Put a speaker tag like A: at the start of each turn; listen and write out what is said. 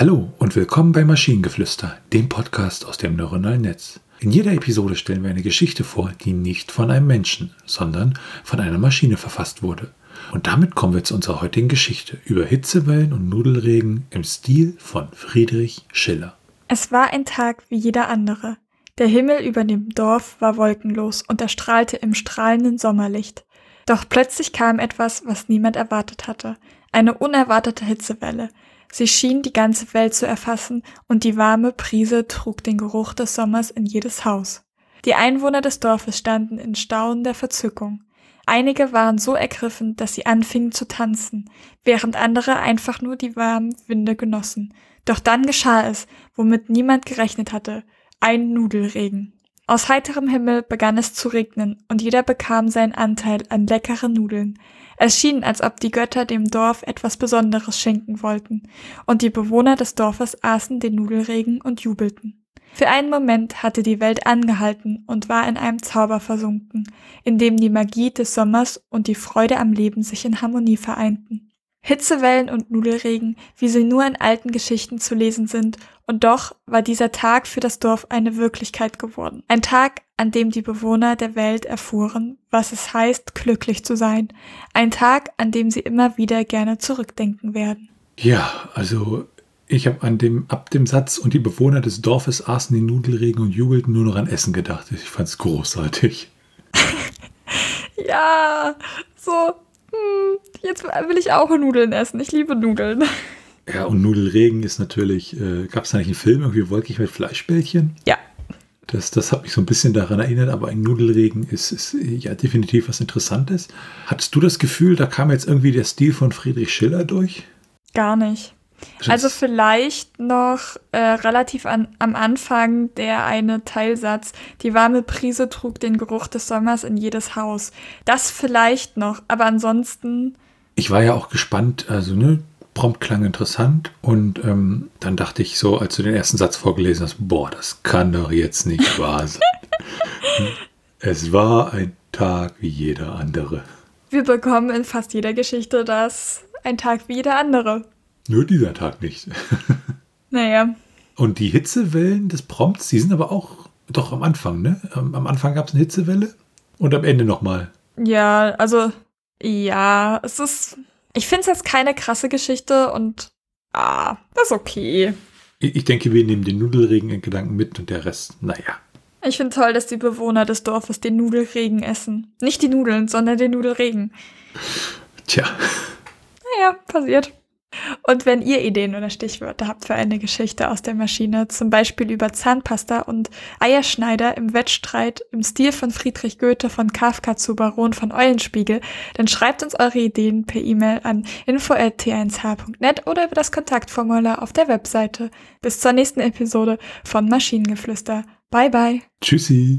A: Hallo und willkommen bei Maschinengeflüster, dem Podcast aus dem neuronalen Netz. In jeder Episode stellen wir eine Geschichte vor, die nicht von einem Menschen, sondern von einer Maschine verfasst wurde. Und damit kommen wir zu unserer heutigen Geschichte über Hitzewellen und Nudelregen im Stil von Friedrich Schiller.
B: Es war ein Tag wie jeder andere. Der Himmel über dem Dorf war wolkenlos und erstrahlte im strahlenden Sommerlicht. Doch plötzlich kam etwas, was niemand erwartet hatte. Eine unerwartete Hitzewelle. Sie schien die ganze Welt zu erfassen und die warme Brise trug den Geruch des Sommers in jedes Haus. Die Einwohner des Dorfes standen in staunender Verzückung. Einige waren so ergriffen, dass sie anfingen zu tanzen, während andere einfach nur die warmen Winde genossen. Doch dann geschah es, womit niemand gerechnet hatte, ein Nudelregen. Aus heiterem Himmel begann es zu regnen, und jeder bekam seinen Anteil an leckeren Nudeln. Es schien, als ob die Götter dem Dorf etwas Besonderes schenken wollten, und die Bewohner des Dorfes aßen den Nudelregen und jubelten. Für einen Moment hatte die Welt angehalten und war in einem Zauber versunken, in dem die Magie des Sommers und die Freude am Leben sich in Harmonie vereinten. Hitzewellen und Nudelregen, wie sie nur in alten Geschichten zu lesen sind, und doch war dieser Tag für das Dorf eine Wirklichkeit geworden. Ein Tag, an dem die Bewohner der Welt erfuhren, was es heißt, glücklich zu sein. Ein Tag, an dem sie immer wieder gerne zurückdenken werden.
A: Ja, also ich habe an dem ab dem Satz und die Bewohner des Dorfes aßen den Nudelregen und jubelten nur noch an Essen gedacht. Ich fand es großartig.
B: ja, so hm, jetzt will ich auch Nudeln essen. Ich liebe Nudeln.
A: Ja, und Nudelregen ist natürlich, äh, gab es da nicht einen Film, irgendwie wolkig mit Fleischbällchen?
B: Ja.
A: Das, das hat mich so ein bisschen daran erinnert, aber ein Nudelregen ist, ist ja definitiv was Interessantes. Hattest du das Gefühl, da kam jetzt irgendwie der Stil von Friedrich Schiller durch?
B: Gar nicht. Also vielleicht noch äh, relativ an, am Anfang der eine Teilsatz, die warme Prise trug den Geruch des Sommers in jedes Haus. Das vielleicht noch, aber ansonsten.
A: Ich war ja auch gespannt, also ne, prompt klang interessant und ähm, dann dachte ich so, als du den ersten Satz vorgelesen hast, boah, das kann doch jetzt nicht wahr sein. es war ein Tag wie jeder andere.
B: Wir bekommen in fast jeder Geschichte das ein Tag wie jeder andere.
A: Nur dieser Tag nicht.
B: naja.
A: Und die Hitzewellen des Prompts, die sind aber auch doch am Anfang, ne? Am Anfang gab es eine Hitzewelle und am Ende nochmal.
B: Ja, also ja, es ist. Ich finde es jetzt keine krasse Geschichte und ah, das ist okay.
A: Ich, ich denke, wir nehmen den Nudelregen in Gedanken mit und der Rest, naja.
B: Ich finde toll, dass die Bewohner des Dorfes den Nudelregen essen. Nicht die Nudeln, sondern den Nudelregen.
A: Tja.
B: Naja, passiert. Und wenn ihr Ideen oder Stichwörter habt für eine Geschichte aus der Maschine, zum Beispiel über Zahnpasta und Eierschneider im Wettstreit im Stil von Friedrich Goethe von Kafka zu Baron von Eulenspiegel, dann schreibt uns eure Ideen per E-Mail an info.t1h.net oder über das Kontaktformular auf der Webseite. Bis zur nächsten Episode von Maschinengeflüster. Bye bye.
A: Tschüssi.